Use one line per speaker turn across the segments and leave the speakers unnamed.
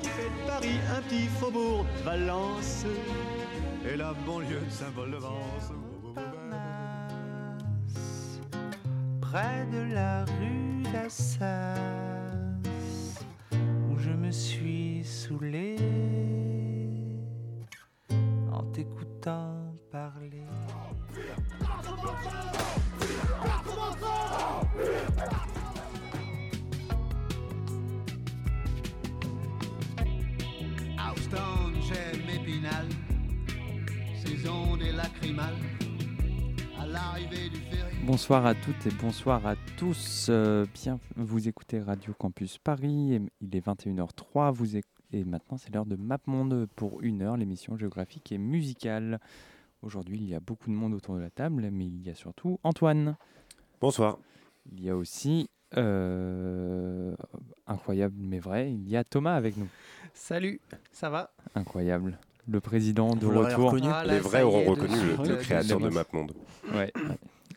Qui fait de Paris un petit faubourg de Valence. Et la banlieue de Saint-Paul-de-Vence. Près de la rue d'Assas,
Bonsoir à toutes et bonsoir à tous. Euh, bien, vous écoutez Radio Campus Paris. et il est 21h03. Vous et maintenant, c'est l'heure de MapMonde pour une heure, l'émission géographique et musicale. Aujourd'hui, il y a beaucoup de monde autour de la table, mais il y a surtout Antoine.
Bonsoir.
Il y a aussi, euh, incroyable mais vrai, il y a Thomas avec nous.
Salut, ça va?
Incroyable. Le président de retour.
reconnu
Ah, là,
Les vrais auront reconnu le, le créateur
de.
MapMonde.
Ouais,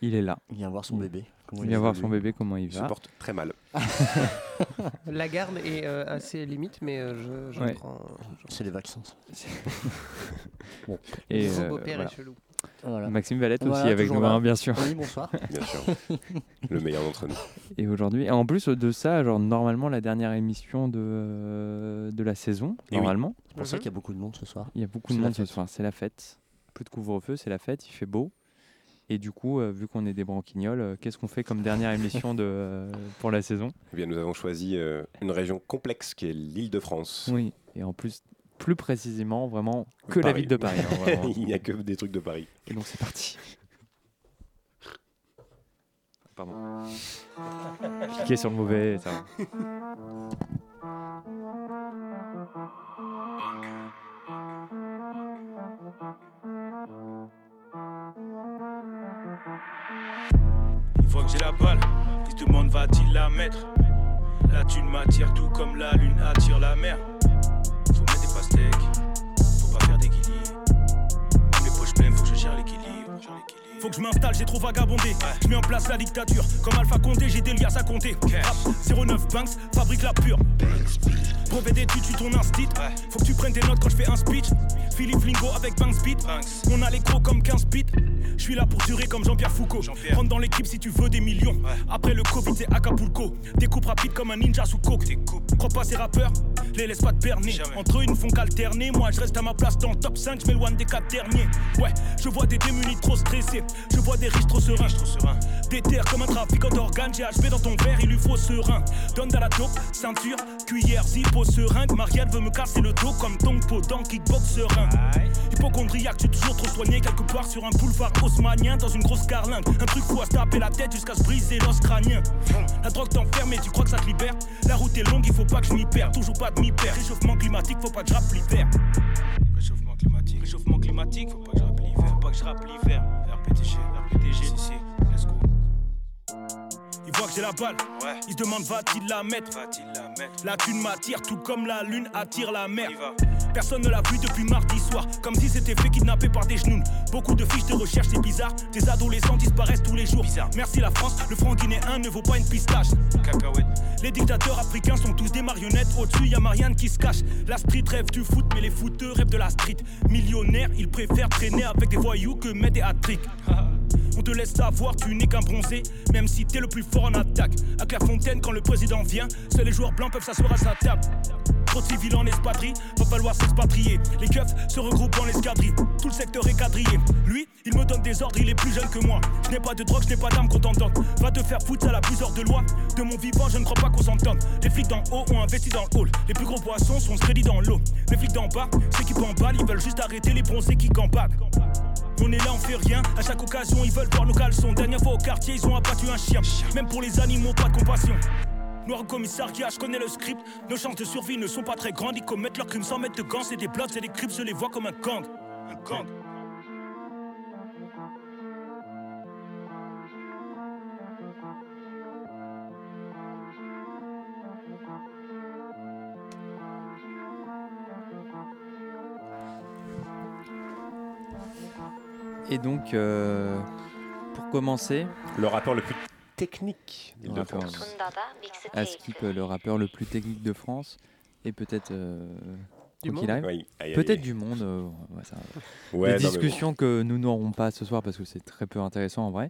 il est là.
Il vient voir son bébé. Comment
Il vient voir son bébé, comment il
Il se
va.
porte très mal.
La garde est euh, assez limite, mais euh, je, je
Ouais.
prends.
C'est les vaccins.
Et
Mon
euh,
beau-père
voilà.
est chelou.
Voilà.
Maxime Valette aussi avec nous, hein, bien sûr.
Oui, bonsoir.
Bien sûr. le meilleur d'entre nous.
Et aujourd'hui, et en plus de ça, genre normalement la dernière émission de, de la saison,
Et oui.
normalement,
C'est pour ça qu'il y a beaucoup de monde ce soir.
il y a beaucoup de monde ce soir, c'est la fête. Plus de couvre-feu, c'est la fête, il fait beau. Et du coup, euh, vu qu'on est des branquignoles, euh, qu'est-ce qu'on fait comme dernière émission de, euh, pour la saison
Eh bien, nous avons choisi euh, une région complexe qui est l'île de France.
Oui, et en plus, plus précisément, vraiment que la
Paris.
ville de Paris. hein.
Il n'y a que des trucs de Paris.
Et donc c'est parti. Pardon. Cliquez sur le mauvais, ça va.
Une fois que j'ai la balle, qui se demande va-t-il la mettre? La thune m'attire tout comme la lune attire la mer. Faut mettre des pastèques, faut pas faire des guillis. Mes poches pleines, faut que je gère l'équilibre. Faut que je m'installe, j'ai trop vagabondé. Je mets en place la dictature. Comme Alpha Condé, j'ai des liasses à compter. Rap, 09 Banks, fabrique la pure. Brevet d'études, tu ton instit. Faut que tu prennes tes notes quand je fais un speech. Philippe Lingo avec Banks Beat. On a les crocs comme 15 bits. Je suis là pour durer comme Jean-Pierre Foucault. Rentre dans l'équipe si tu veux des millions. Après le Covid, c'est Acapulco. Découpe rapide comme un ninja sous coke. Crois pas ces rappeurs, les laisse pas te berner. Entre eux, ils ne font qu'alterner. Moi, je reste à ma place dans le top 5. Je m'éloigne des 4 derniers. Ouais, je vois des démunis trop stressés. Je vois des riches trop sereins. Des terres comme un trafiquant d'organes. GHB dans ton verre, il lui faut serein. Donne à la dope, ceinture, cuillère, zippo, seringue. Marielle veut me casser le dos comme ton pot dans kickbox serein. Hypochondriaque, tu toujours trop soigné quelque part sur un boulevard haussmanien dans une grosse carlingue. Un truc fou à se taper la tête jusqu'à se briser l'os crânien. La drogue t'enferme et tu crois que ça te libère. La route est longue, il faut pas que je m'y perde. Toujours pas demi-père. Réchauffement climatique, faut pas que je rappe l'hiver. Réchauffement climatique, réchauffement climatique, faut pas que je rappe l'hiver. Pas que je rappe l'hiver. Let's go. Il voit que j'ai la balle, il se demande va-t-il la mettre? La thune m'attire tout comme la lune attire la mer Personne ne l'a vu depuis mardi soir. Comme si c'était fait kidnapper par des genoux Beaucoup de fiches de recherche c'est bizarre. Des adolescents disparaissent tous les jours. Merci la France, le franc guinéen ne vaut pas une pistache. Les dictateurs africains sont tous des marionnettes. Au-dessus y a Marianne qui se cache. La street rêve du foot mais les footeux rêvent de la street. Millionnaire, ils préfèrent traîner avec des voyous que mettre des hat-tricks. On te laisse savoir, tu n'es qu'un bronzé, même si t'es le plus fort en attaque. À Clairefontaine, quand le président vient, seuls les joueurs blancs peuvent s'asseoir à sa table. Trop de civils en espadrille, va falloir s'expatrier. Les keufs se regroupent dans l'escadrille, tout le secteur est quadrillé. Lui, il me donne des ordres, il est plus jeune que moi. Je n'ai pas de drogue, je n'ai pas d'âme contentante. Va te faire foutre, ça la plus hors de loi. De mon vivant, je ne crois pas qu'on s'entende. Les flics d'en haut ont investi dans le hall. Les plus gros poissons sont crédits dans l'eau. Les flics d'en bas, ceux qui balle, ils veulent juste arrêter les bronzés qui campagnes. On est là, on fait rien. À chaque occasion, ils veulent voir nos caleçons. Dernière fois au quartier, ils ont abattu un chien. Même pour les animaux, pas de compassion. Noir au commissariat, je connais le script. Nos chances de survie ne sont pas très grandes. Ils commettent leurs crimes sans mettre de gants. C'est des blocs, c'est des crips, je les vois comme un gang. Un gang.
Et donc, euh, pour commencer,
Le rappeur le plus technique
le rappeur-
d'Île-de-France.
Askip, le rappeur le plus technique de France, et peut-être. euh,
Du monde Oui,
peut-être du monde. euh, ouais, ça-
Ouais,
des
non,
discussions que nous n'aurons pas ce soir parce que c'est très peu intéressant en vrai.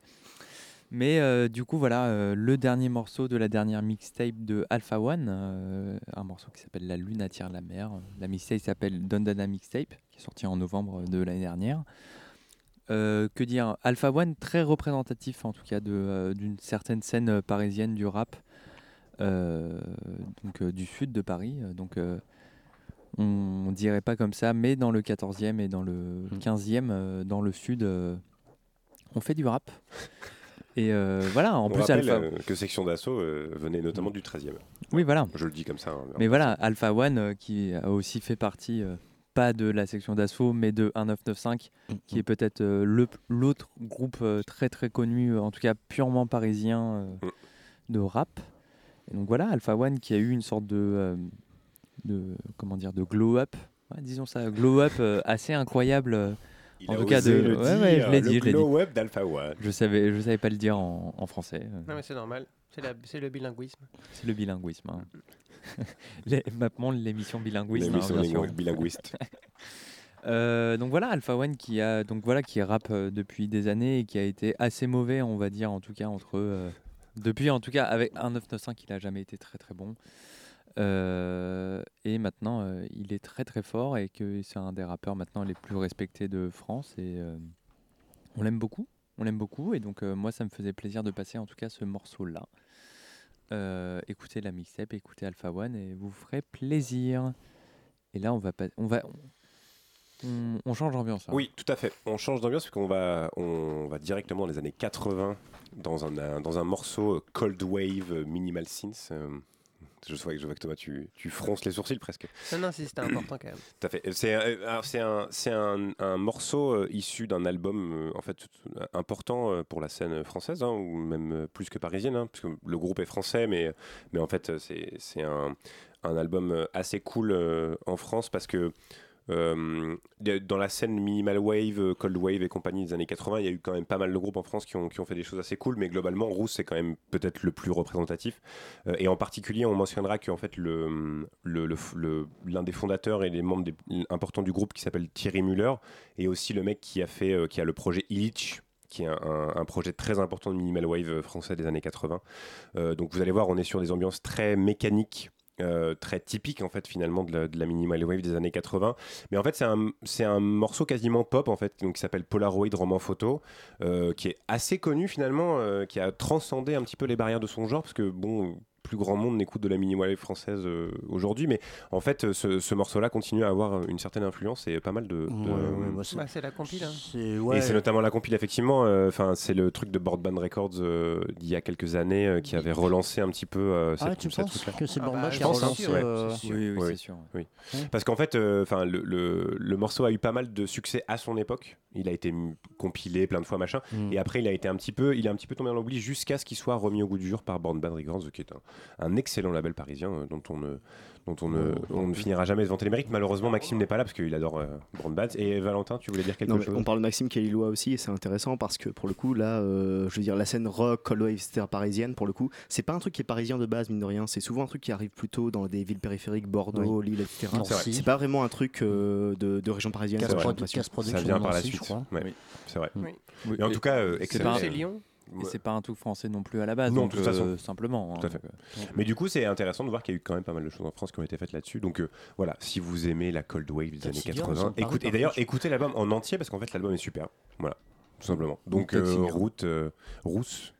Mais euh, du coup, voilà, euh, le dernier morceau de la dernière mixtape de Alpha One, euh, un morceau qui s'appelle La Lune attire la mer. La mixtape s'appelle Dondana Mixtape, qui est sortie en novembre de l'année dernière. Euh, que dire Alpha One, très représentatif en tout cas de, euh, d'une certaine scène euh, parisienne du rap, euh, donc euh, du sud de Paris. Donc euh, on, on dirait pas comme ça, mais dans le 14e et dans le 15e, euh, dans le sud, euh, on fait du rap. Et euh, voilà, en
On
plus
rappelle
Alpha.
euh, que Section d'Assaut euh, venait notamment du 13e.
Oui, voilà.
Je le dis comme ça. hein,
Mais voilà, Alpha One euh, qui a aussi fait partie, euh, pas de la section d'assaut, mais de 1995, qui est peut-être euh, le- l'autre groupe euh, très très connu, euh, en tout cas purement parisien euh, de rap. Et donc voilà, Alpha One qui a eu une sorte de, euh, de comment dire, de glow up, Ouais, disons ça, glow up euh, assez incroyable. euh,
Il
en
a
tout cas, de,
le
ouais,
dire,
je l'ai dit, je l'ai dit.
glow up d'Alpha One.
Je savais, je savais pas le dire en, en français.
Non, mais c'est normal. C'est le bilinguisme.
C'est le bilinguisme. hein. Les- Maintenant, l'émission bilinguiste. hein,
L'émission
bien sûr.
lingu- bilinguiste.
Euh, donc voilà, Alpha One qui a donc voilà qui rappe euh, depuis des années et qui a été assez mauvais, on va dire en tout cas entre euh, depuis en tout cas avec un 995 il a jamais été très très bon. Euh, et maintenant euh, il est très très fort et que c'est un des rappeurs maintenant les plus respectés de France et euh, on l'aime beaucoup, on l'aime beaucoup et donc euh, moi ça me faisait plaisir de passer en tout cas ce morceau là. écoutez la mixtape, écoutez Alpha One et vous ferez plaisir. Et là on va pas, on va on, change d'ambiance. hein.
Oui, tout à fait. On change d'ambiance parce qu'on va, on va directement dans les années 80 dans un, un- dans un morceau euh, Cold Wave euh, Minimal Synth. Je, vois, que- je vois que Thomas, tu, tu fronces les sourcils presque.
Non, non, si c'était important quand même.
Tout à fait. C'est un, un, un morceau euh, issu d'un album euh, en fait important euh, pour la scène française, hein, ou même plus que parisienne, hein, parce que le groupe est français, mais, mais en fait c'est un, un album assez cool en France parce que euh, dans la scène minimal wave, euh, cold wave et compagnie des années 80, il y a eu quand même pas mal de groupes en France qui ont, fait des choses assez cool, mais globalement, Rousse c'est quand même peut-être le plus représentatif. Euh, et en particulier, on mentionnera qu'en fait, le, le- le- le- l'un des fondateurs et les membres des- importants du groupe qui s'appelle Thierry Muller, et aussi le mec qui a fait, qui a le projet Illich qui est un, projet très important de minimal wave français des années 80. Euh, donc vous allez voir, on est sur des ambiances très mécaniques. Euh, très typiques en fait finalement de la, de minimal wave des années 80 mais en fait c'est un, un morceau quasiment pop en fait donc qui s'appelle Polaroid roman photo euh, qui est assez connu finalement euh, qui a transcendé un petit peu les barrières de son genre parce que bon plus grand monde n'écoute de la minimal wave française euh, aujourd'hui mais en fait ce, ce morceau là continue à avoir une certaine influence et pas mal de, de-
Bah, c'est la compile. hein.
et c'est notamment la compile, effectivement. euh, Enfin, c'est le truc de Boardband Records euh, d'il y a quelques années euh, qui avait relancé un petit peu euh,
Ah,
cette,
tu
cette
penses
truc-là.
que c'est Ah
Je
qui a
pense,
relancé,
Ouais,
euh.
Oui, oui, c'est sûr.
Oui.
Ouais.
Parce qu'en fait, euh, enfin, le, le- le morceau a eu pas mal de succès à son époque. Il a été m- compilé plein de fois, machin.
Mm.
Et après, il a été un petit peu, il est un petit peu tombé dans l'oubli jusqu'à ce qu'il soit remis au goût du jour par Boardband Records, qui est un, un excellent label parisien euh, dont on ne dont on ne, on ne finira jamais de vanter les mérites. Malheureusement, Maxime n'est pas là parce qu'il adore euh, Boardband. Et Valentin, tu voulais dire quelque
Non,
chose?
on parle de Maxime qui est lillois aussi et c'est intéressant parce que pour le coup là euh, je veux dire la scène rock, cold wave etc parisienne pour le coup c'est pas un truc qui est parisien de base mine de rien c'est souvent un truc qui arrive plutôt dans des villes périphériques Bordeaux,
Oui.
Lille etc c'est c'est pas vraiment un truc euh, de, de région parisienne
Casse
Ça vient par la suite.
je crois.
Ouais, C'est vrai.
Oui.
Mais en tout cas, euh,
C'est
excellent.
pas-
C'est Lyon.
Et c'est pas un truc français non plus à la base.
Non,
donc,
de toute façon.
euh, simplement. hein,
Tout à fait.
donc, euh,
Mais du coup, c'est intéressant de voir qu'il y a eu quand même pas mal de choses en France qui ont été faites là-dessus. Donc euh, voilà, si vous aimez la Cold Wave des années
Taxi Girl,
80,
ça me parle,
écoutez, et d'ailleurs, écoutez l'album en entier parce qu'en fait, l'album est super. Voilà, tout simplement. Donc, euh, route, euh, rousse,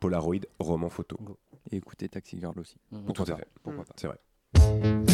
Polaroid, roman photo.
Et écoutez Taxi Girl aussi.
Mhm.
Tout à fait.
Pourquoi pas
C'est vrai.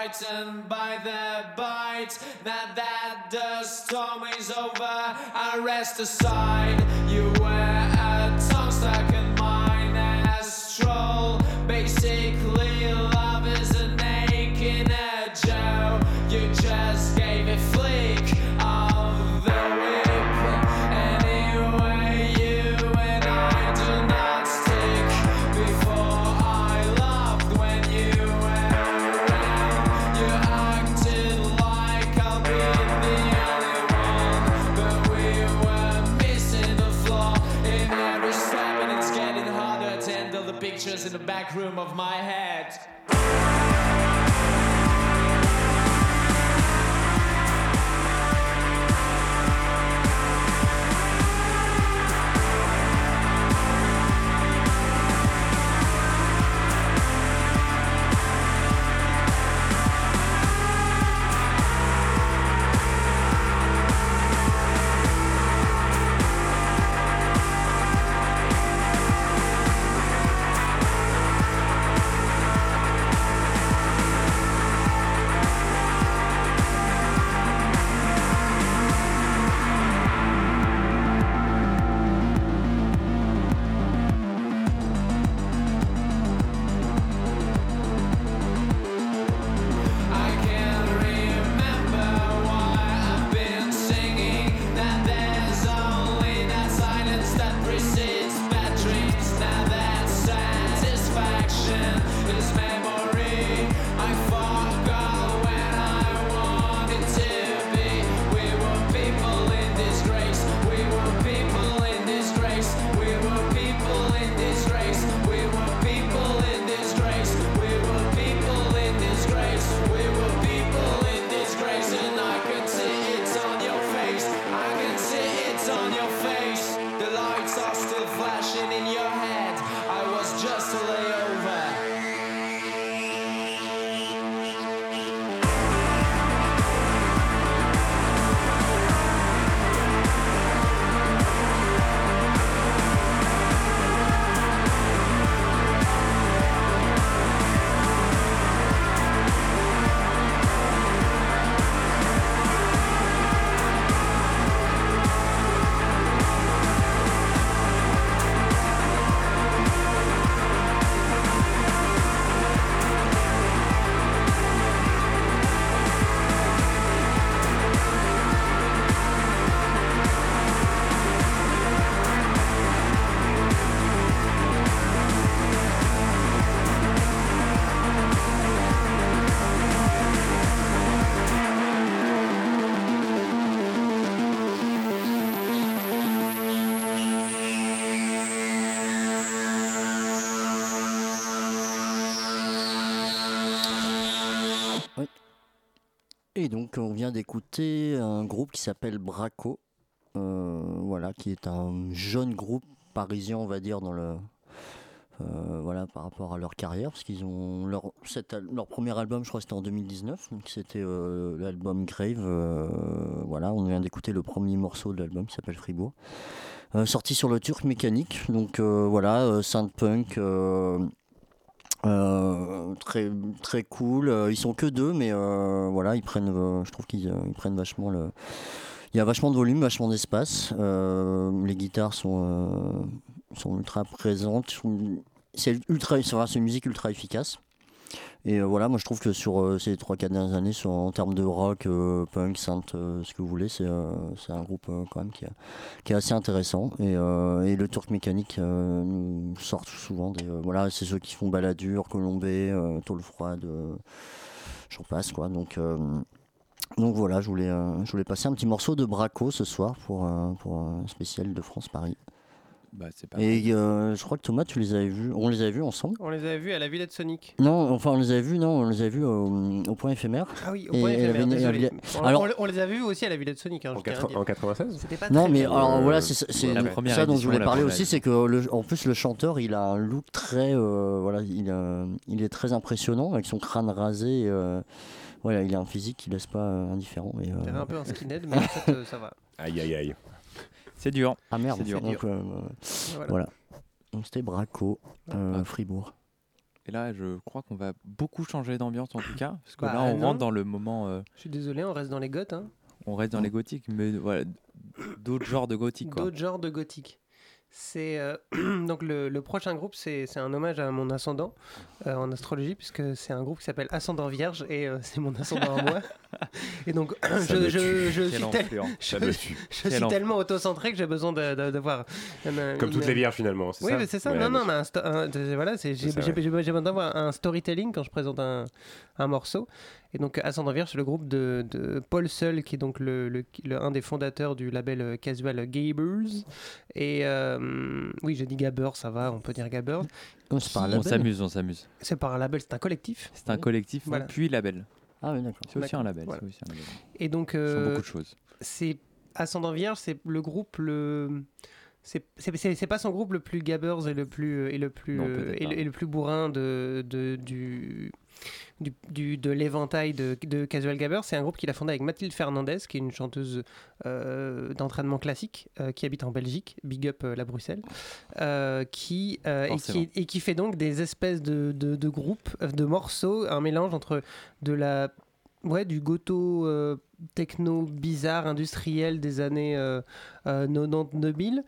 Frightened by the bite. Now that the storm is over, I rest aside. You back room of my head.
Donc, on vient d'écouter un groupe qui s'appelle Braco, euh, voilà, qui est un jeune groupe parisien, on va dire, dans le, euh, voilà, par rapport à leur carrière, parce qu'ils ont leur, premier album, je crois, c'était en 2019, donc c'était euh, l'album Grave. voilà, on vient d'écouter le premier morceau de l'album qui s'appelle Fribourg, sorti sur le Turc Mécanique. Donc voilà, synth punk. Euh, très très cool. Euh, Ils sont que deux, mais euh, voilà, ils prennent. je trouve qu'ils ils prennent vachement le. Il y a vachement de volume, vachement d'espace. Les guitares sont sont ultra présentes. C'est ultra, c'est une musique ultra efficace. Et euh, voilà, moi je trouve que sur euh, ces 3-4 dernières années, en termes de rock, euh, punk, synth, ce que vous voulez, c'est un groupe quand même qui, est- assez intéressant. Et, et le Turc Mécanique nous sort souvent voilà, c'est ceux qui font Balladur, Colombé, Tôle Froide, j'en passe quoi. Donc. donc voilà, je voulais, je voulais passer un petit morceau de Braco ce soir pour, pour un spécial de France Paris.
Bah, c'est pas
Et euh, je crois que Thomas, tu les avais vus. On les avait vus ensemble?
On les avait vus à la Villette Sonic.
Non, enfin on les avait vus, non, on les avait vus au, au point éphémère.
Ah oui, au point éphémère,
avait
désolé. On-
Alors,
on, on les a vus aussi à la Villette Sonic. Hein, dire.
en 96
C'était pas
non,
très
mais
bien.
alors
Euh,
voilà, c'est c'est
la première
ça dont je voulais
la
parler aussi, c'est que le- en plus le chanteur, il a un look très, euh, voilà, il, a- il est très impressionnant avec son crâne rasé. euh, voilà, il a un physique qui laisse pas euh, indifférent. Euh,
T'avais un peu un skinhead, mais en fait, euh, ça va.
Aïe aïe aïe.
C'est dur.
Ah merde,
C'est dur.
donc, euh,
Voilà.
voilà. Donc c'était Braco, euh,
Ah.
Fribourg.
Et là, je crois qu'on va beaucoup changer d'ambiance en tout cas, parce que
Bah,
là, on
non.
rentre dans le moment. euh,
Je suis désolé, on reste dans les goths. Hein.
on reste dans les gothiques, mais voilà, d'autres genres de gothique. quoi.
D'autres genres de gothique. C'est euh, donc le, le prochain groupe, c'est un hommage à mon ascendant euh, en astrologie, puisque c'est un groupe qui s'appelle Ascendant Vierge et euh, c'est mon ascendant à moi. Et donc je, suis, tel- je, suis tellement autocentré que j'ai besoin de- de-
Comme
une-
toutes les vierges finalement, c'est
oui,
ça
mais c'est ça.
Ouais,
non, non, un voilà, j'ai besoin d'avoir un storytelling quand je présente un, un morceau. Et donc, Ascendant Vierge, c'est le groupe de, de Paul Seul, qui est donc le, le- le- un des fondateurs du label euh, casual Gabbers. Et euh, oui, j'ai dit Gabbers, ça va, on peut dire Gabbers.
c'est par un
On
label.
s'amuse, on s'amuse.
C'est par un label, c'est un collectif.
C'est un collectif,
Voilà.
puis label.
Ah oui, d'accord.
C'est aussi un label.
Voilà.
c'est aussi un label.
Et donc, euh,
beaucoup de choses.
C'est Ascendant Vierge, c'est le groupe le. C'est c'est- c'est- c'est pas son groupe le plus gabbers et le plus et le plus
Non,
euh, et, le,
pas.
et le plus bourrin de, de du, du, du- de l'éventail de, de Casual Gabber. C'est un groupe qu'il a fondé avec Mathilde Fernandez, qui est une chanteuse euh, d'entraînement classique euh, qui habite en Belgique, big up euh, la Bruxelles, qui, et, qui et qui fait donc des espèces de, de, de groupes, de morceaux, un mélange entre de la ouais du goto techno bizarre industriel des années euh, euh, 90-2000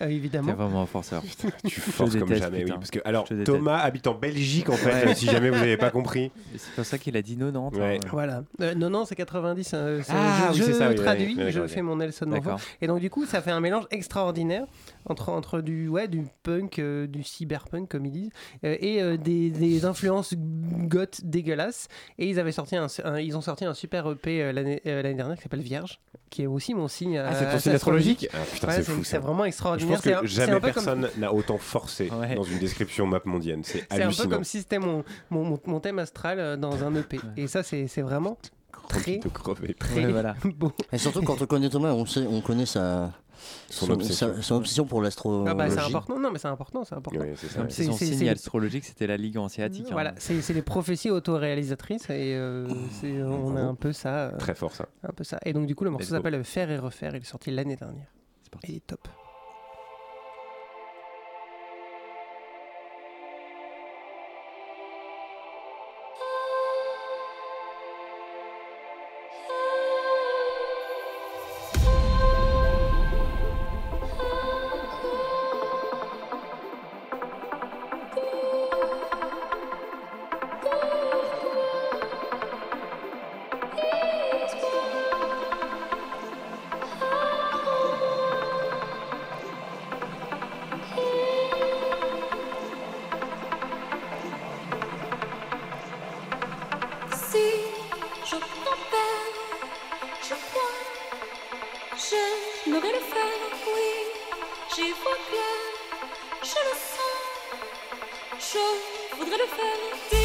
Euh, évidemment
T'es vraiment un forceur.
Tu forces comme
déteste,
jamais, oui.
putain.
Parce que, alors. Thomas habite en Belgique, en fait,
Ouais.
si jamais vous n'avez pas compris.
C'est pour ça qu'il a dit 90.
Ouais.
hein.
Voilà. Euh, non, non, c'est 90. euh,
Ah,
je
oui,
je
ça, oui,
traduis,
oui, oui,
je fais mon Nelson Mandela.
D'accord.
Et donc, du coup, ça fait un mélange extraordinaire entre, entre du, ouais, du punk, euh, du cyberpunk, comme ils disent, euh, et euh, des, des influences goth dégueulasses. Et ils, avaient sorti un, un- ils ont sorti un super EP euh, l'année euh, l'année dernière qui s'appelle Vierge, qui est aussi mon signe.
Ah, c'est ton signe astrologique Ah, putain,
Ouais,
c'est fou,
C'est
ça.
vraiment
Je
extraordinaire.
pense que jamais
peu comme-
personne n'a autant forcé
Ouais.
dans une description map mondienne. C'est
C'est un peu
hallucinant.
comme si c'était mon, mon, mon- mon thème astral dans un EP. Et ça, c'est c'est vraiment très,
de crever.
très
Ouais, voilà.
beau.
Et surtout quand on connaît Thomas, on sait, on connaît sa
Son
son-
obsession.
sa- son obsession pour l'astrologie.
Ah bah, c'est important. Non, mais c'est important, c'est important.
Oui, c'est
son
c'est-
signe
c'est-
astrologique, c'était la Ligue hanséatique. hein.
Voilà, c'est c'est les prophéties autoréalisatrices et euh, c'est- on a un peu ça, euh,
Très fort, ça.
un peu ça. Et donc du coup, le morceau s'appelle Faire et refaire. Il est sorti l'année dernière.
C'est parti.
Et il est top.
Sens, je voudrais le faire,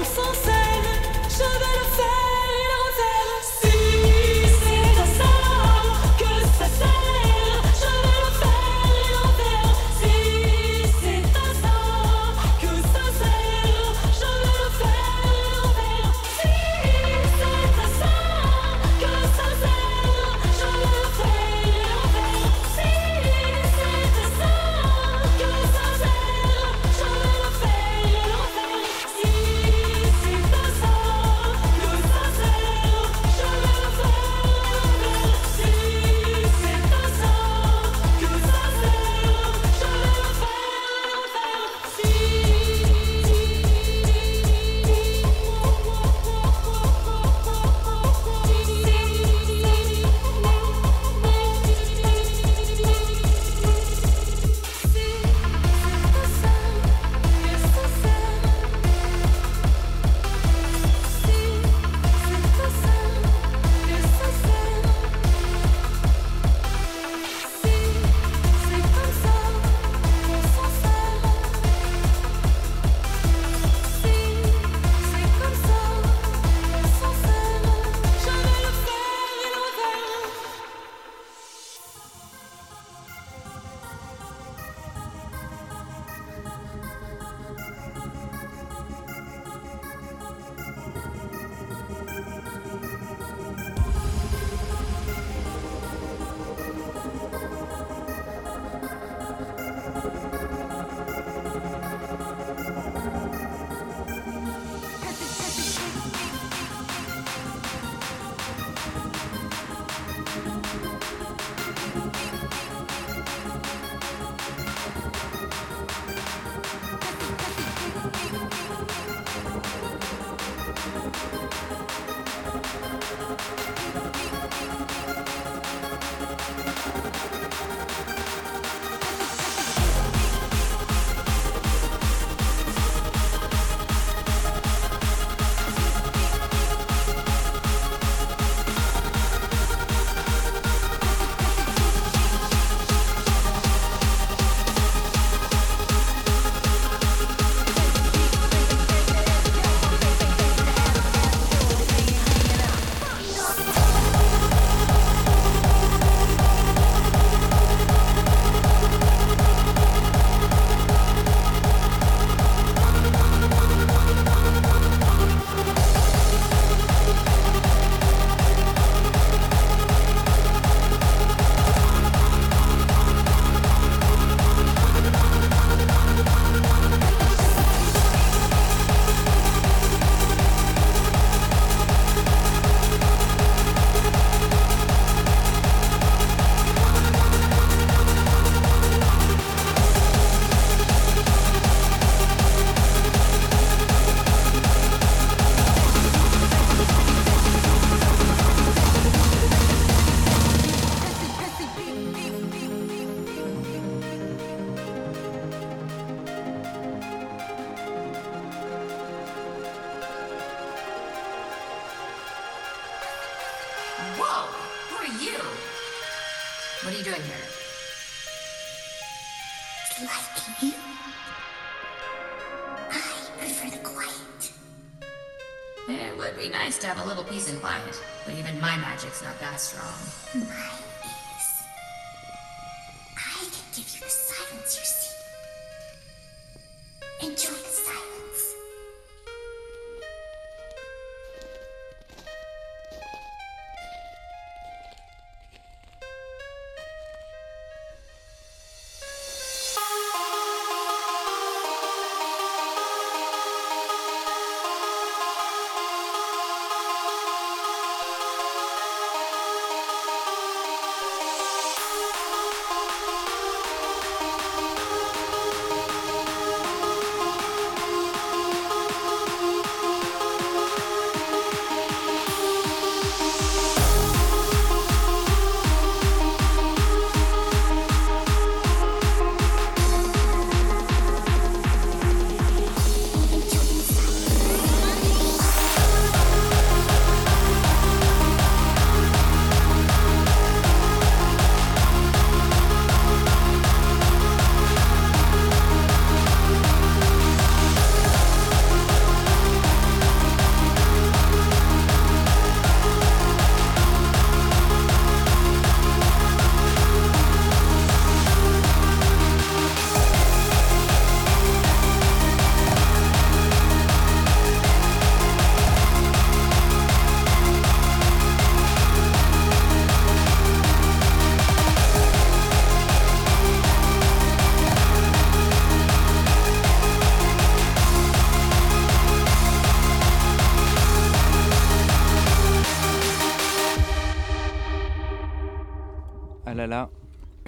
unfulfilled.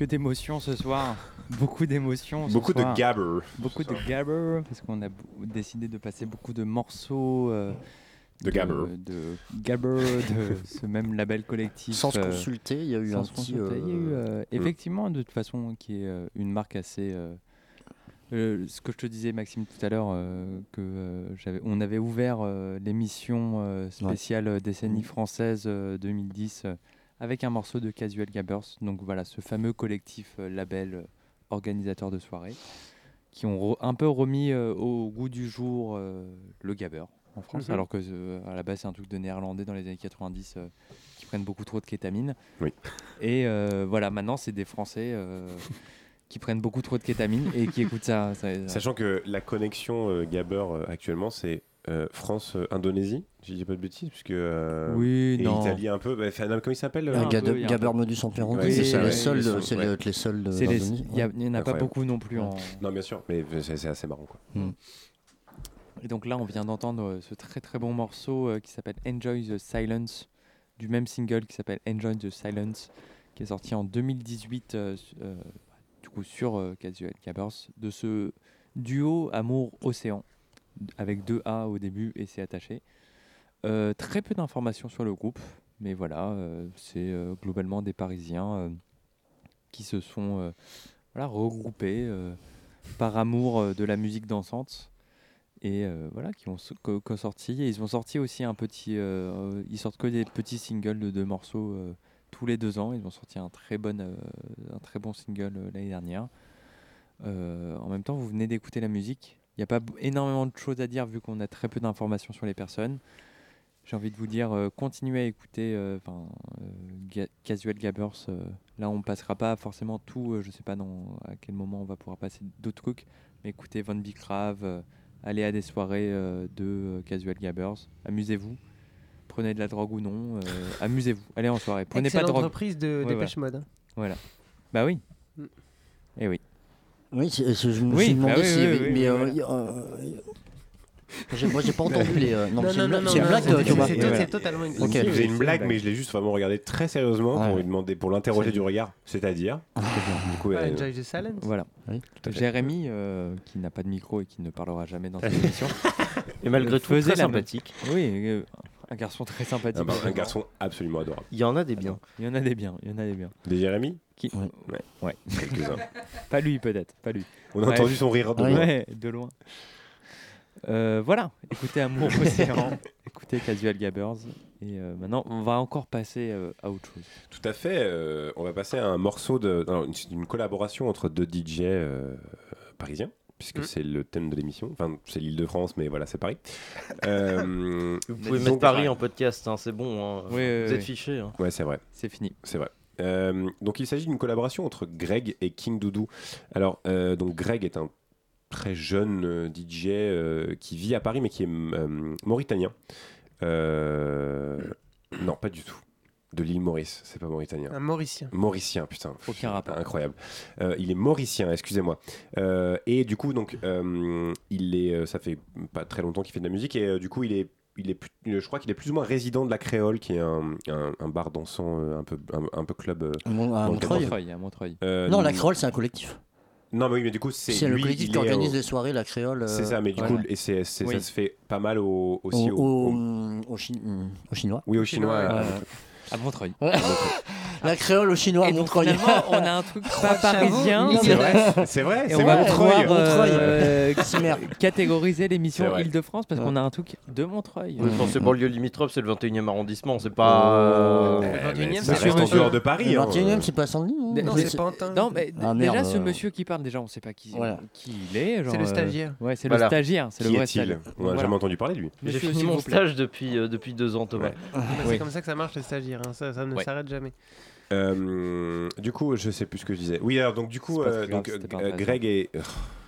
Que
d'émotions ce soir. Beaucoup d'émotions.
Beaucoup de gabber.
Beaucoup de gabber, parce qu'on a décidé de passer beaucoup de morceaux. euh,
De gabber.
De gabber, de ce même label collectif.
Sans se
euh,
consulter, il y a eu
sans
un
se
petit,
consulter, il y a eu,
euh,
effectivement, de toute façon, qui est euh, une marque assez. euh, euh, ce que je te disais, Maxime, tout à l'heure, euh, que euh, j'avais, on avait ouvert euh, l'émission euh, spéciale euh, décennie française euh, 2010 euh, avec un morceau de Casual Gabbers. Donc voilà, ce fameux collectif euh, label euh, organisateur de soirée qui ont un peu remis euh, au goût du jour le gabber en France,
Mhm.
alors que à la base c'est un truc de néerlandais dans les années 90 euh, qui prennent beaucoup trop de kétamine.
Oui.
Et voilà, maintenant c'est des Français qui prennent beaucoup trop de kétamine et qui écoutent ça. ça-
Sachant que la connexion euh, Gabber euh, actuellement, c'est euh, France-Indonésie, si je dis pas de bêtises, puisque. euh,
Oui,
et
non.
Italie un peu. Bah, comment il s'appelle euh,
Un
un
Gab-
peu, il y a un
Gabber
peu-
Modus Operandi,
Ouais,
c'est les c'est
ouais.
le-
les
d'Indonésie,
il y a-
ouais.
il y en a pas beaucoup non plus en-
Non, bien sûr, mais c'est assez marrant. Quoi.
Mm.
Et donc là, on vient d'entendre euh, ce très très bon morceau euh, qui s'appelle Enjoy the Silence, du même single qui s'appelle Enjoy the Silence, qui est sorti en 2018 euh, su- euh, du coup sur euh, Casual Gabbers, de ce duo Amour-Océan, avec deux A au début et c'est attaché. Euh, très peu d'informations sur le groupe, mais voilà, euh, c'est euh, globalement des Parisiens qui se sont regroupés par amour de la musique dansante et voilà qui ont co- sorti ils ont sorti aussi un petit ils sortent que des petits singles de deux morceaux tous les deux ans. Ils ont sorti un très bon un très bon single l'année dernière. En même temps vous venez d'écouter la musique il n'y a pas énormément de choses à dire vu qu'on a très peu d'informations sur les personnes. J'ai envie de vous dire euh, continuez à écouter euh, euh, Ga- Casual Gabbers euh, là on passera pas forcément tout je sais pas dans à quel moment on va pouvoir passer d'autres trucs mais écoutez Von Bicrave allez à des soirées de Casual Gabbers. Amusez-vous. Prenez de la drogue ou non euh, amusez-vous. Allez en soirée. Prenez pas de drogue.
reprise de
Ouais,
Dépêche
voilà.
Mode, hein.
voilà. Bah oui.
Mm.
et oui
Oui, c'est- je me
Oui,
suis
bah
demandé
oui,
y
oui,
avait.
oui,
mais
oui,
euh,
voilà.
euh, moi, j'ai pas entendu les. euh,
Non,
c'est
non,
une blague-
non,
c'est une
non,
blague,
c'est-
euh, Thomas.
c'est to- c'est totalement une blague.
Ok.
J'ai une blague, mais je l'ai juste vraiment regardé très sérieusement
Ouais.
pour lui demander, pour l'interroger du regard, c'est-à-dire. Du coup,
Ouais,
elle-
Enjoy the Silence.
voilà
fait.
Jérémy euh, qui n'a pas de micro et qui ne parlera jamais dans cette émission
Et malgré tout, très sympathique.
oui euh, un garçon très sympathique
Ah bah, un garçon absolument adorable.
Il y en a des biens.
il y en a des biens il y en a des biens
Des Jérémy
qui
Ouais.
ouais
Quelques-uns.
pas lui peut-être pas lui
On a
Bref.
entendu son rire de loin.
Ouais, de loin. Euh, voilà, écoutez Amour Océan, écoutez Casual Gabbers, Et euh, maintenant, on va encore passer euh, à autre chose.
Tout à fait. euh, on va passer à un morceau de. non, une- C'est une collaboration entre deux DJ euh, parisiens, puisque
Mm.
c'est le thème de l'émission. Enfin, c'est l'île de France, mais voilà, c'est Paris. Euh,
Vous pouvez
donc-
mettre Paris en podcast, hein, c'est bon. hein.
Oui, oui,
Vous êtes
oui.
fichés. hein.
Ouais, c'est vrai.
C'est fini.
C'est vrai. Euh, donc il s'agit d'une collaboration entre Greg et King Doudou. Alors euh, donc Greg est un très jeune euh, DJ euh, qui vit à Paris mais qui est euh, mauritanien. Euh, non, pas du tout. De l'île Maurice, c'est pas mauritanien.
Un Mauricien.
Mauricien, putain.
Aucun rapport.
Incroyable. Euh, il est mauricien, excusez-moi. Euh, et du coup, donc, euh, il est, ça fait pas très longtemps qu'il fait de la musique et euh, du coup, il est, il est, plus- je crois qu'il est plus ou moins résident de la Créole, qui est un, un- un bar dansant euh, un peu, un, un peu club. euh,
À Mon- Montreuil.
cadre-
Montreuil, à Montreuil.
Euh,
Non, la créole, c'est un collectif.
Non, mais oui, mais du coup, c'est
C'est le collectif qui organise
au-
les soirées, la créole.
C'est ça, mais du coup, et
Oui.
ça se fait pas mal au, aussi
Au-
au,
au- au Chi- au Chinois.
Oui, au Chinois. À-
À Montreuil.
La créole au chinois à Montreuil.
on a un truc pas parisien.
C'est vrai, c'est vrai,
Et on va pouvoir
Montreuil.
euh, catégoriser l'émission. Île-de-France parce qu'on a un truc de Montreuil.
Oui, c'est banlieue limitrophe, c'est le 21e arrondissement, c'est pas.
Eh,
Le 21e,
mais
c'est
dehors de Paris.
Le
hein.
21 e c'est pas Saint-Denis hein
Non,
c'est Pantin.
Non, mais
Ah,
déjà, ce
euh.
monsieur qui parle, déjà, on sait pas qui,
Voilà.
qui il est.
C'est le
euh,
stagiaire.
Ouais, c'est le stagiaire. C'est le
Qui
vrai
est-il
stagiaire.
On n'a jamais entendu parler de lui.
J'ai fini mon stage depuis, euh, depuis deux ans, Thomas.
Oui.
C'est comme ça que ça marche les stagiaires, hein. ça, ne s'arrête jamais.
Euh, du coup, je sais plus ce que je disais. Oui, alors donc du coup, euh,
grave,
donc, euh. Greg et,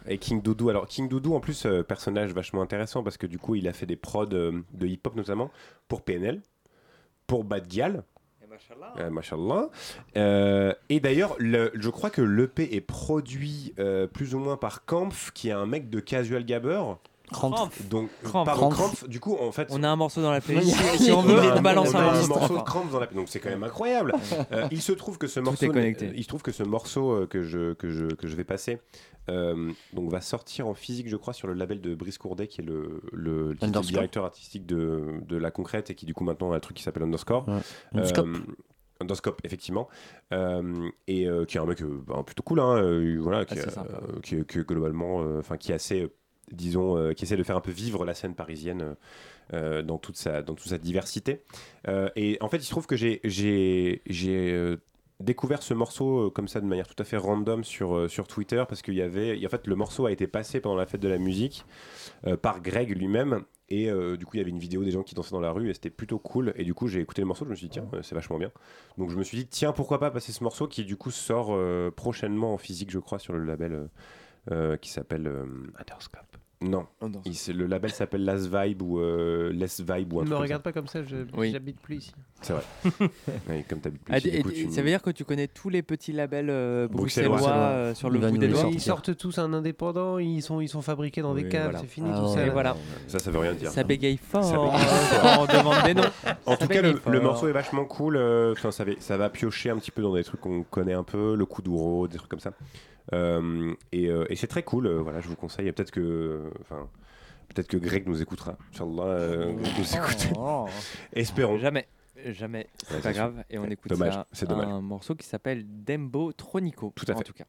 et King Doudou. Alors King Doudou, en plus, euh, personnage vachement intéressant parce que du coup, il a fait des prods euh, de hip-hop notamment pour PNL, pour Bad Gyal. Mashallah. Euh, et d'ailleurs, le- je crois que l'EP est produit euh, plus ou moins par Kampf, qui est un mec de Casual Gabber.
Krampf.
Donc,
Krampf.
pardon,
Krampf.
Krampf. Du coup, en fait,
On a un morceau dans la playlist. si on
on
veut, on balance
on a
un
un
morceau.
morceau de Krampf dans la donc c'est quand même incroyable. Euh, il se trouve que ce morceau, euh, il se trouve que ce morceau euh, que je que je que je vais passer, euh, donc va sortir en physique, je crois, sur le label de Brice Courdet, qui est le, le, le directeur artistique de, de la concrète et qui du coup maintenant a un truc qui s'appelle Underscore.
Ouais.
Euh,
Underscope.
Effectivement, Euh, et euh, qui est un mec euh, bah, plutôt cool, hein, euh, voilà, qui,
Assez
euh, qui, est- qui globalement, euh, enfin, qui est assez, euh, disons, euh, qui essaie de faire un peu vivre la scène parisienne euh, euh, dans toute sa, dans toute sa diversité. Et en fait, il se trouve que j'ai, découvert ce morceau comme ça de manière tout à fait random sur, sur Twitter parce qu'il y avait, en fait, le morceau a été passé pendant la fête de la musique par Greg lui-même. Et du coup, il y avait une vidéo des gens qui dansaient dans la rue et c'était plutôt cool. Et du coup, j'ai écouté le morceau, je me suis dit, tiens, c'est vachement bien. Donc, je me suis dit, tiens, pourquoi pas passer ce morceau qui, du coup, sort prochainement en physique, je crois, sur le label qui s'appelle. euh, Non, Il- le label s'appelle Last Vibe ou euh, Less Vibe ou un
Ne me regarde
ça.
pas comme ça,
Oui.
j'habite plus ici.
C'est vrai. Comme t'habites plus
Ah,
ici,
et-
du coup,
et
tu-
Ça veut dire que tu connais tous les petits labels euh,
Bruxellois.
bruxellois euh, sur le bout des doigts.
Ils sortent tous un indépendant, ils sont, ils sont fabriqués dans des caves,
voilà.
c'est fini
Ah
tout
ouais.
ça.
Et
là.
voilà.
Ça, ça veut rien dire.
Ça bégaye fort.
Ça bégaye
euh,
fort.
quand on demande des noms.
En tout cas, le, morceau est vachement cool. euh, Enfin, ça, va, ça va piocher un petit peu dans des trucs qu'on connaît un peu, le coup d'ouro, des trucs comme ça. Euh, et euh, et c'est très cool. euh, voilà, je vous conseille. Peut-être que, enfin, peut-être que Greg nous écoutera. Inch'Allah, euh, Greg nous écoute.
Oh.
Espérons.
Jamais. Jamais, c'est
Ouais,
pas grave.
sûr.
Et on écoute
Dommage,
ça,
c'est dommage.
un morceau qui s'appelle Dembo Tronico.
Tout à
En
fait.
tout cas.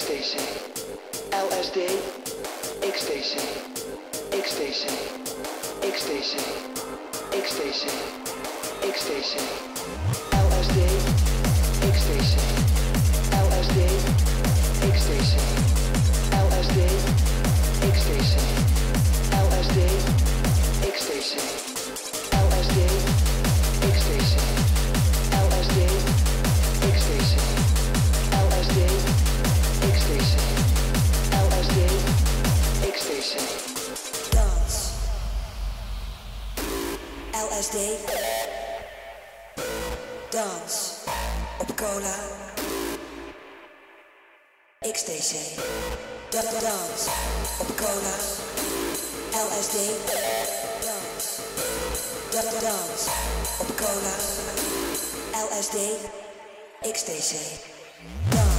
XTC, LSD, XTC, XTC, XTC, XTC, XTC, LSD. LSD, Dans op cola. XTC. Dans op cola. LSD. Dans. Dans op cola. LSD. XTC.
Dans.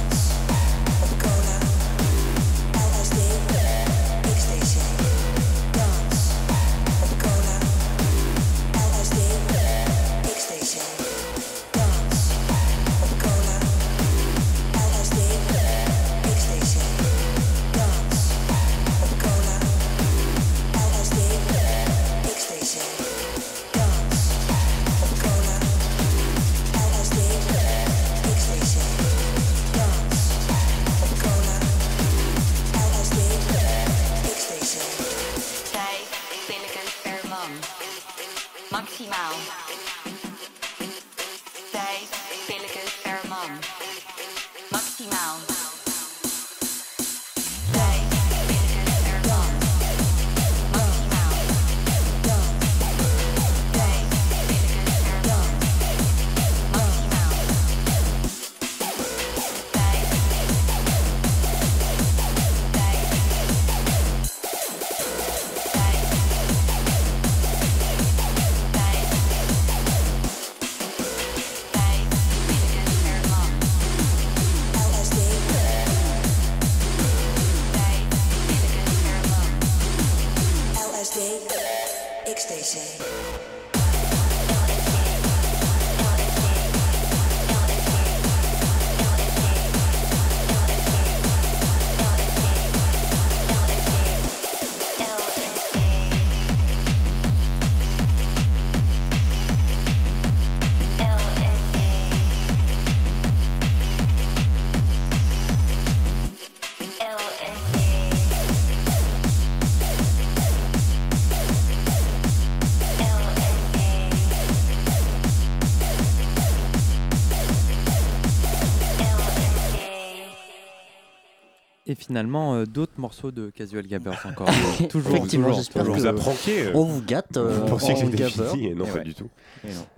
Finalement, euh, d'autres morceaux de Casual Gabbers encore. Toujours,
Effectivement,
toujours,
j'espère
toujours.
que- On vous a pranké, euh. on vous gâte, euh,
Vous pensiez que c'était fini et non,
Et
pas
ouais.
du tout.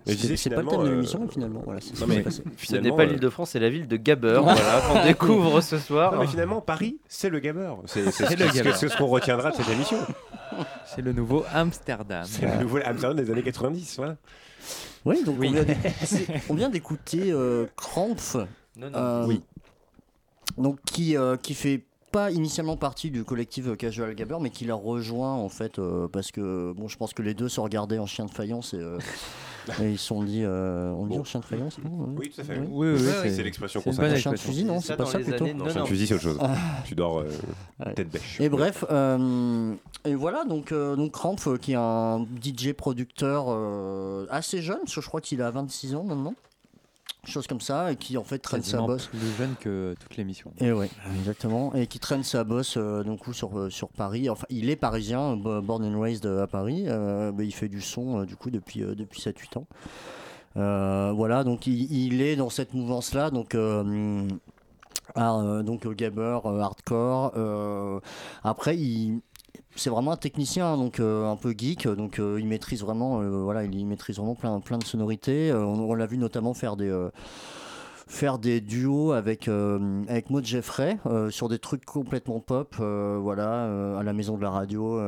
Je
C'est- pas le thème de
euh,
l'émission, finalement, voilà, c'est
non, mais.
Ce n'est pas
euh,
l'île de France, c'est la ville de Gabber, voilà, qu'on découvre ce soir.
Non, mais finalement, Paris, c'est le Gabber. C'est ce qu'on retiendra de cette émission.
C'est le nouveau Amsterdam.
C'est le nouveau Amsterdam des années 90. Voilà.
Oui, donc
Oui.
on vient d'écouter- on vient d'écouter euh, Krampf.
Non, non.
euh,
Oui.
Donc qui, euh, qui fait pas initialement partie du collectif euh, Casual Gabber, mais qui l'a rejoint en fait euh, parce que bon, je pense que les deux se regardaient en chien de faïence et, euh, et ils se sont dit, euh, on dit en chien de faïence, non
Oui, tout à fait.
Oui,
Oui, oui, oui,
c'est l'expression consacrée.
bonne
Chien de fusil, non C'est pas ça plutôt
années
Non, chien de
90.
fusil, c'est autre chose.
Ah.
Tu dors euh,
Ouais.
tête bêche.
Et bref, euh, et voilà, donc, euh, donc Krampf, qui est un DJ producteur euh, assez jeune, parce que je crois qu'il a 26 ans maintenant, chose comme ça, et qui en fait traîne sa bosse.
plus jeune que toute l'émission.
Et ouais, exactement. Et qui traîne sa bosse euh, donc, sur, euh, sur Paris. Enfin, il est parisien, bo- born and raised à Paris. euh, mais il fait du son euh, du coup depuis, euh, depuis 7-8 ans. Euh, voilà, donc il, il est dans cette mouvance-là, donc. euh, ah, euh, donc euh, gamer, euh, hardcore. euh, après, il, c'est vraiment un technicien, donc euh, un peu geek, donc euh, il maîtrise vraiment, euh, voilà, il, maîtrise vraiment plein, plein de sonorités. Euh, on l'a vu notamment faire des euh, faire des duos avec euh, avec Maud Jeffrey euh, sur des trucs complètement pop, euh, voilà, euh, à la maison de la radio.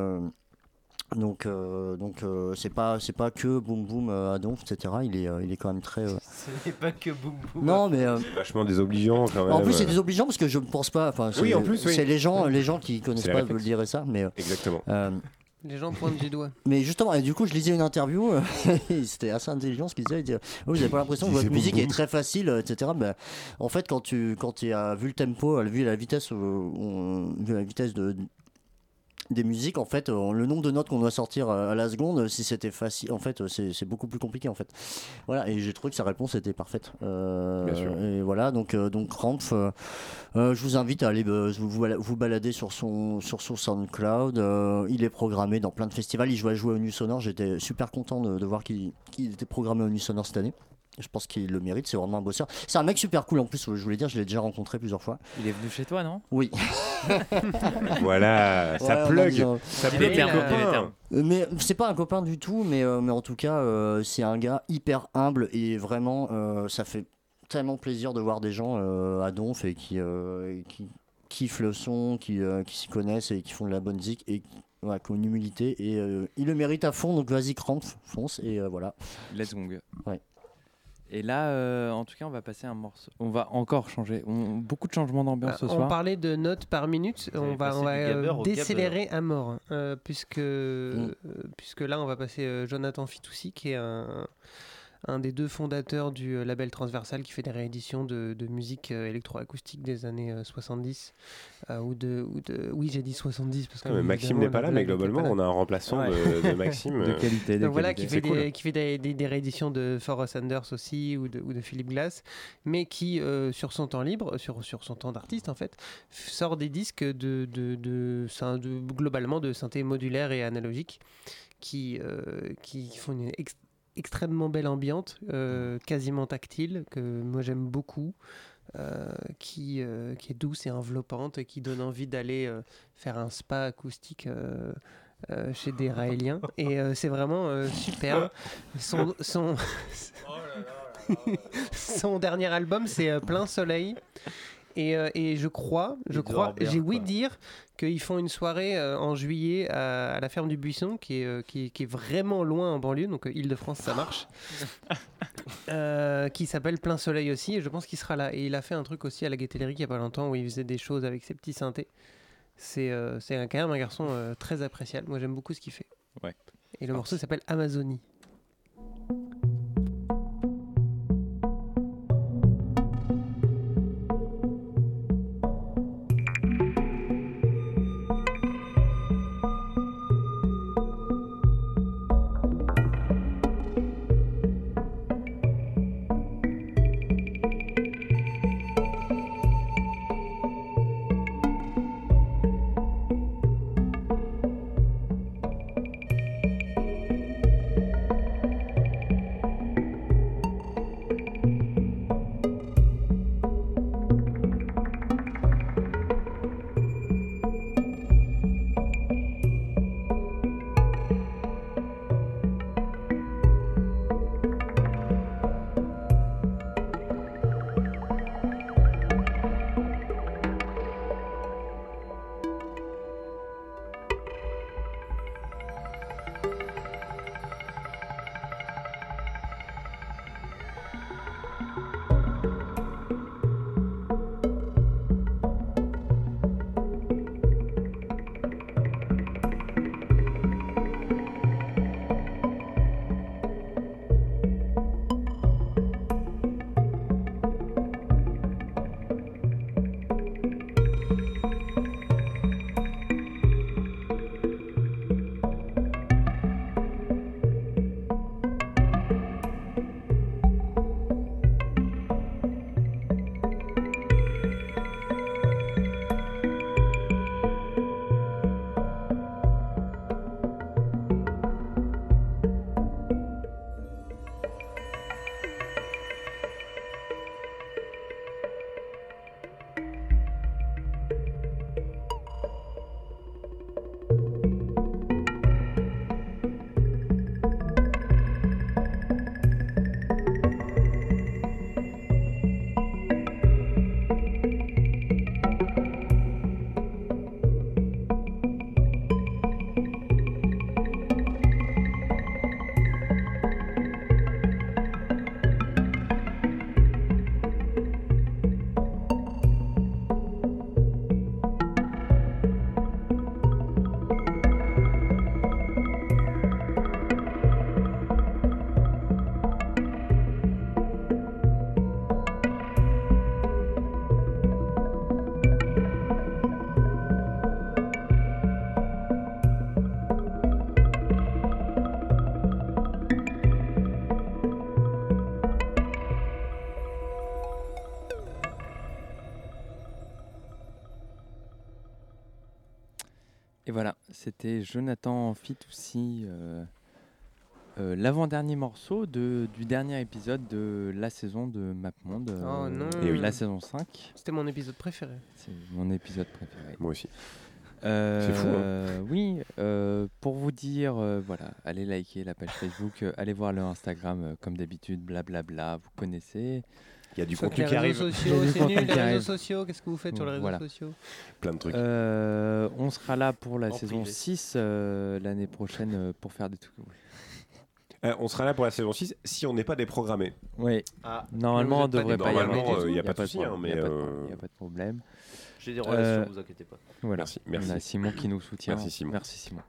Donc, euh, donc euh, c'est pas c'est pas que boum boum euh, à donf, etc. Il est euh, il est quand même très. euh,
Ce n'est pas que boum boum.
Non, mais euh,
Vachement désobligeant quand même.
en plus, c'est désobligeant parce que je ne pense pas. Enfin,
Oui,
c'est-
en plus, oui.
c'est les gens, les gens qui connaissent
C'est
pas
réflexe.
diraient ça, mais. euh,
Exactement.
euh,
Les gens pointent du doigt.
mais justement, et du coup, je lisais une interview, c'était assez intelligent ce qu'il disait. Il disait, Oh, vous n'avez pas l'impression que votre musique
boum,
est très facile, etc. Ben, en fait, quand tu, quand tu as vu le tempo, vu la vitesse, vu la vitesse de, des musiques, en fait, euh, le nombre de notes qu'on doit sortir euh, à la seconde, euh, si c'était facile, en fait, c'est beaucoup plus compliqué, en fait. Voilà, et j'ai trouvé que sa réponse était parfaite. Euh,
Bien sûr.
Et voilà, donc, donc Rampf, euh, je vous invite à aller vous, vous bala- vous balader sur son, sur son SoundCloud. Euh, il est programmé dans plein de festivals. Il va jouer au Nu Sonore. J'étais super content de, de voir qu'il qu'il était programmé au Nu Sonore cette année. Je pense qu'il le mérite, c'est vraiment un bosseur. C'est un mec super cool en plus, je voulais dire, je l'ai déjà rencontré plusieurs fois.
Il est venu chez toi, non?
Oui.
Voilà, ça
Ouais,
plug.
a dit, euh,
Ça plug,
terme,
copain.
il est terme.
Euh, Mais c'est pas un copain du tout, mais, euh, mais en tout cas, euh, c'est un gars hyper humble et vraiment, euh, ça fait tellement plaisir de voir des gens euh, à Donf et qui, euh, qui kiffent le son, qui, euh, qui s'y connaissent et qui font de la bonne musique et qui ont une humilité. Et euh, il le mérite à fond, donc vas-y, crampe, fonce et euh, voilà.
Let's.
Ouais.
Et là, euh, en tout cas, on va passer un morceau. On va encore changer. On- Beaucoup de changements d'ambiance ce
Euh, on
soir.
parlait de notes par minute.
Vous
On va, on euh,
gabber
décélérer à mort. euh, puisque,
Mm.
euh, puisque là, on va passer euh, Jonathan Fitoussi, qui est un, un des deux fondateurs du euh, label Transversal qui fait des rééditions de, de musique euh, électroacoustique des années euh, 70. euh, ou de, ou de... Oui, j'ai dit 70. Parce que
Ah, mais Maxime n'est pas là, mais globalement,
là.
on a un remplaçant
Ouais.
de, de Maxime.
De qualité, de
Donc voilà, qui fait,
cool.
des, qui fait des, des- des rééditions de Forrest Sanders aussi ou de, ou de Philip Glass, mais qui, euh, sur son temps libre, sur, sur son temps d'artiste en fait, sort des disques de, de, de, syn- de- globalement de synthé modulaire et analogique qui, euh, qui font une extrêmement belle ambiante, euh, quasiment tactile, que moi j'aime beaucoup. euh, qui, euh, qui est douce et enveloppante et qui donne envie d'aller faire un spa acoustique chez des Raéliens. Et c'est vraiment euh, super. Son, son, son dernier album, c'est Plein Soleil. Et, et je crois, je crois, j'ai ouï
quoi.
dire qu'ils font une soirée euh, en juillet à, à la ferme du Buisson, qui est, euh, qui, est- qui est vraiment loin en banlieue, donc euh, Île-de-France, ça marche. Euh, qui s'appelle Plein Soleil aussi, et je pense qu'il sera là. Et il a fait un truc aussi à la Lyrique il y a pas longtemps où il faisait des choses avec ses petits synthés. C'est euh, c'est un- quand même un garçon euh, très appréciable. Moi j'aime beaucoup ce qu'il fait.
Ouais.
Et le morceau s'appelle. Amazonie
c'était Jonathan Fitoussi, euh, euh, l'avant-dernier morceau de, du dernier épisode de la saison de MapMonde.
Oh
euh,
non.
et La saison 5.
C'était mon épisode préféré.
C'est mon épisode préféré.
Moi aussi.
Euh,
C'est fou, hein.
Oui, euh, pour vous dire, euh, voilà, allez liker la page Facebook, allez voir le Instagram, euh, comme d'habitude, blablabla, vous connaissez.
Il y a du contenu qui arrive.
sociaux,
Il
c'est nul, les réseaux sociaux, qu'est-ce que vous faites sur les réseaux
Voilà.
sociaux
Plein de trucs.
Euh, on sera là pour la
En
saison
privé.
6 euh, l'année prochaine euh, pour faire des trucs.
Euh, on sera là pour la saison 6 si on n'est pas déprogrammé.
Oui,
Ah.
normalement on
pas
devrait pas y avoir.
Normalement,
de-
euh, a pas de souci,
problème,
hein, mais,
y a pas de-
euh,
a pas de problème.
J'ai des relations,
Euh,
vous inquiétez pas.
Voilà.
Merci, merci.
On a Simon qui nous soutient.
Merci, Simon.
Merci Simon.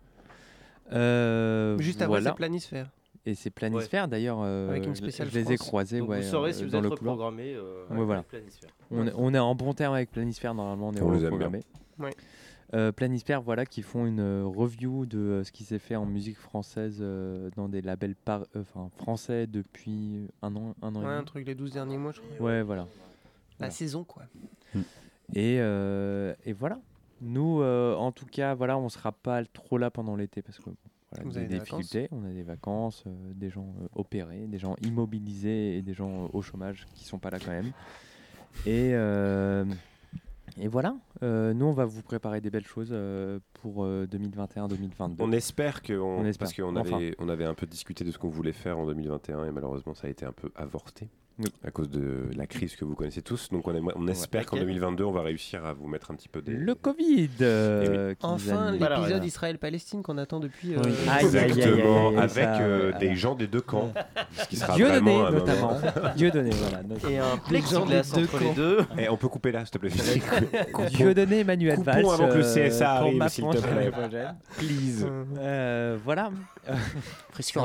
Euh,
Juste après,
voilà.
c'est Planisphère.
Et c'est Planisphère d'ailleurs. euh,
Avec une
je- les ai croisés ouais,
vous saurez
euh,
si vous
dans
êtes reprogrammé. euh,
Ouais, voilà. On, est- on est en bon terme avec Planisphère, normalement on est
On
reprogrammé.
Ouais.
Euh, Planisphère, voilà, qui font une review de euh, ce qui s'est fait en musique française euh, dans des labels par, euh, français depuis un an, un an
Ouais,
et
un
demi.
truc les 12 derniers mois, je crois.
Ouais, voilà.
La
Voilà.
saison, quoi.
Et, euh, et voilà. Nous, euh, en tout cas, voilà, on sera pas trop là pendant l'été parce que bon, voilà,
Vous
des
avez des
difficultés, on a des vacances, euh, des gens euh, opérés, des gens immobilisés et des gens euh, au chômage qui sont pas là quand même. Et, et voilà. Nous, on va vous préparer des belles choses pour 2021-2022.
On espère que on,
On espère.
parce qu'on
Enfin.
avait on avait un peu discuté de ce qu'on voulait faire en 2021 et malheureusement ça a été un peu avorté. À cause de la crise que vous connaissez tous. Donc on, aimerait- on espère qu'en
Laquelle
2022 on va réussir à vous mettre un petit peu des.
Le Covid euh, nous
Enfin, l'épisode Israël-Palestine qu'on attend depuis. euh,
Oui.
Exactement, avec
ça,
euh, des gens des deux camps. Ce qui sera
Dieudonné,
vraiment un
notamment.
moment.
Dieudonné, voilà.
Et un plexiglas
des deux
entre les
camps.
deux.
Et on peut couper là, s'il te plaît.
Dieudonné Emmanuel
Coupons
Valls.
avant que le
euh,
CSA arrive, s'il te plaît. Please.
Euh, voilà.
Presque
Non,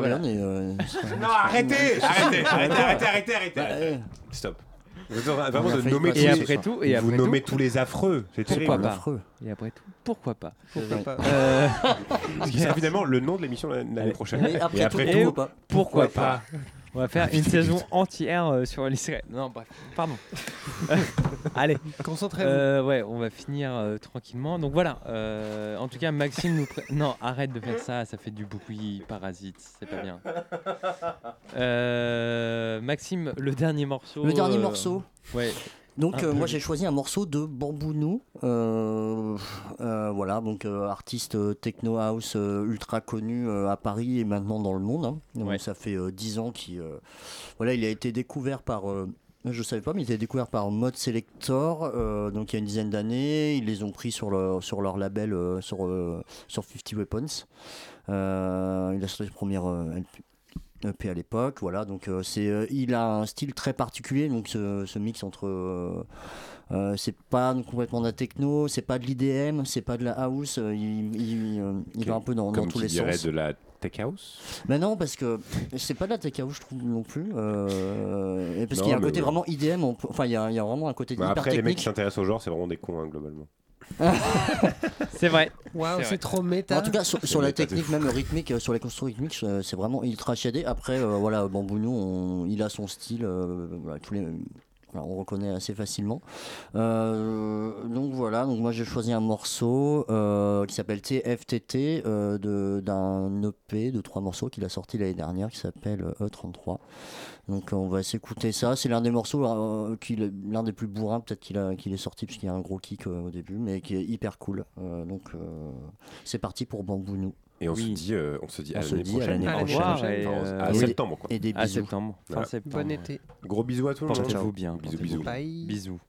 Arrêtez, arrêtez, arrêtez, arrêtez, arrêtez,
Bah,
arrêtez.
eh,
Stop. Vous vraiment de nommer
passer
tous
Et
les-
après tout, et
vous
après
nommez
tout,
tous les affreux. C'est
pourquoi
terrible.
pas
affreux.
Et après tout, pourquoi pas
Pourquoi
Ouais.
pas
Euh,
Ce qui sera finalement le nom de l'émission l'année prochaine.
Et après
Et
tout, pas
Pourquoi pas On va faire une saison entière euh, sur l'Israël. Non, bref, pardon. Allez.
Concentrez-vous.
Euh, ouais, on va finir euh, tranquillement. Donc voilà. euh, en tout cas, Maxime nous. pré- Non, arrête de faire ça. Ça fait du bruit parasite. C'est pas bien. Euh, Maxime, le dernier morceau.
Le dernier
euh,
morceau.
Ouais.
Donc euh, moi j'ai choisi un morceau de Bambounou, euh, euh, voilà donc artiste techno house ultra connu à Paris et maintenant dans le monde. hein. Donc,
Ouais.
Ça fait 10 ans qu'il voilà il a été découvert par je savais pas mais il a été découvert par Mode Selector euh, donc il y a une dizaine d'années ils les ont pris sur leur sur leur label euh, sur euh, sur 50 Weapons. Il a sorti le premier. EP à l'époque, voilà. Donc euh, c'est, euh, il a un style très particulier, donc ce, ce mix entre, euh, euh, c'est pas complètement de la techno, c'est pas de l'IDM, c'est pas de la house, il, va un peu dans, dans
Comme
tous
qui
les
dirait
sens.
de la tech house?
Mais non, parce que c'est pas de la tech house, je trouve non plus, et parce qu'il y a un côté
ouais.
vraiment IDM, enfin il y a, il y a vraiment un côté
Bah,
hyper
après, les mecs qui
technique.
s'intéressent au genre, c'est vraiment des cons, hein, globalement.
C'est vrai.
Waouh,
C'est
trop méta.
En tout cas, sur, la technique, même rythmique, euh, sur les constructions rythmiques, euh, c'est vraiment ultra shadé. Après, euh, voilà, Bambounou, on- il a son style, euh, voilà, tous les, voilà, on reconnaît assez facilement. Euh, donc voilà, donc moi j'ai choisi un morceau euh, qui s'appelle TFTT euh, de- d'un EP de trois morceaux qu'il a sorti l'année dernière qui s'appelle euh, E33. Donc on va s'écouter ça. C'est l'un des morceaux, euh, qu'il- l'un des plus bourrins peut-être qu'il a- qu'il est sorti parce qu'il y a un gros kick euh, au début, mais qui est hyper cool. Euh, donc euh, c'est parti pour Bambounou.
Et on
Oui.
se dit, euh, on se dit
On
à l'année
dit à
prochaine.
À.
Enfin,
euh,
à
et-
septembre, quoi.
Et des
À
bisous.
septembre. Fin
Voilà.
septembre.
Bon été.
Gros bisous à tout le monde.
Portez-vous bien.
Bisous.
Bye.
Bisous.